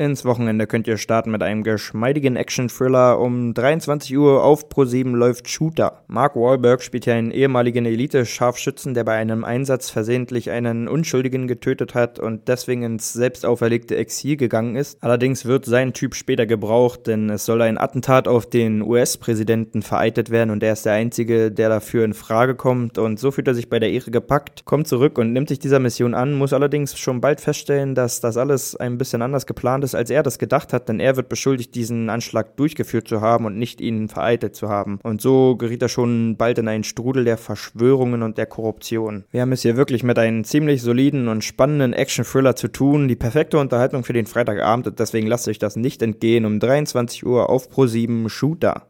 Ins Wochenende könnt ihr starten mit einem geschmeidigen Action-Thriller. Um 23 Uhr auf Pro7 läuft Shooter. Mark Wahlberg spielt hier einen ehemaligen Elite-Scharfschützen, der bei einem Einsatz versehentlich einen Unschuldigen getötet hat und deswegen ins selbst auferlegte Exil gegangen ist. Allerdings wird sein Typ später gebraucht, denn es soll ein Attentat auf den US-Präsidenten vereitet werden und er ist der Einzige, der dafür in Frage kommt und so fühlt er sich bei der Ehre gepackt, kommt zurück und nimmt sich dieser Mission an, muss allerdings schon bald feststellen, dass das alles ein bisschen anders geplant ist ist, als er das gedacht hat, denn er wird beschuldigt, diesen Anschlag durchgeführt zu haben und nicht ihn vereitelt zu haben. Und so geriet er schon bald in einen Strudel der Verschwörungen und der Korruption. Wir haben es hier wirklich mit einem ziemlich soliden und spannenden Action-Thriller zu tun, die perfekte Unterhaltung für den Freitagabend und deswegen lasst euch das nicht entgehen um 23 Uhr auf Pro7 Shooter.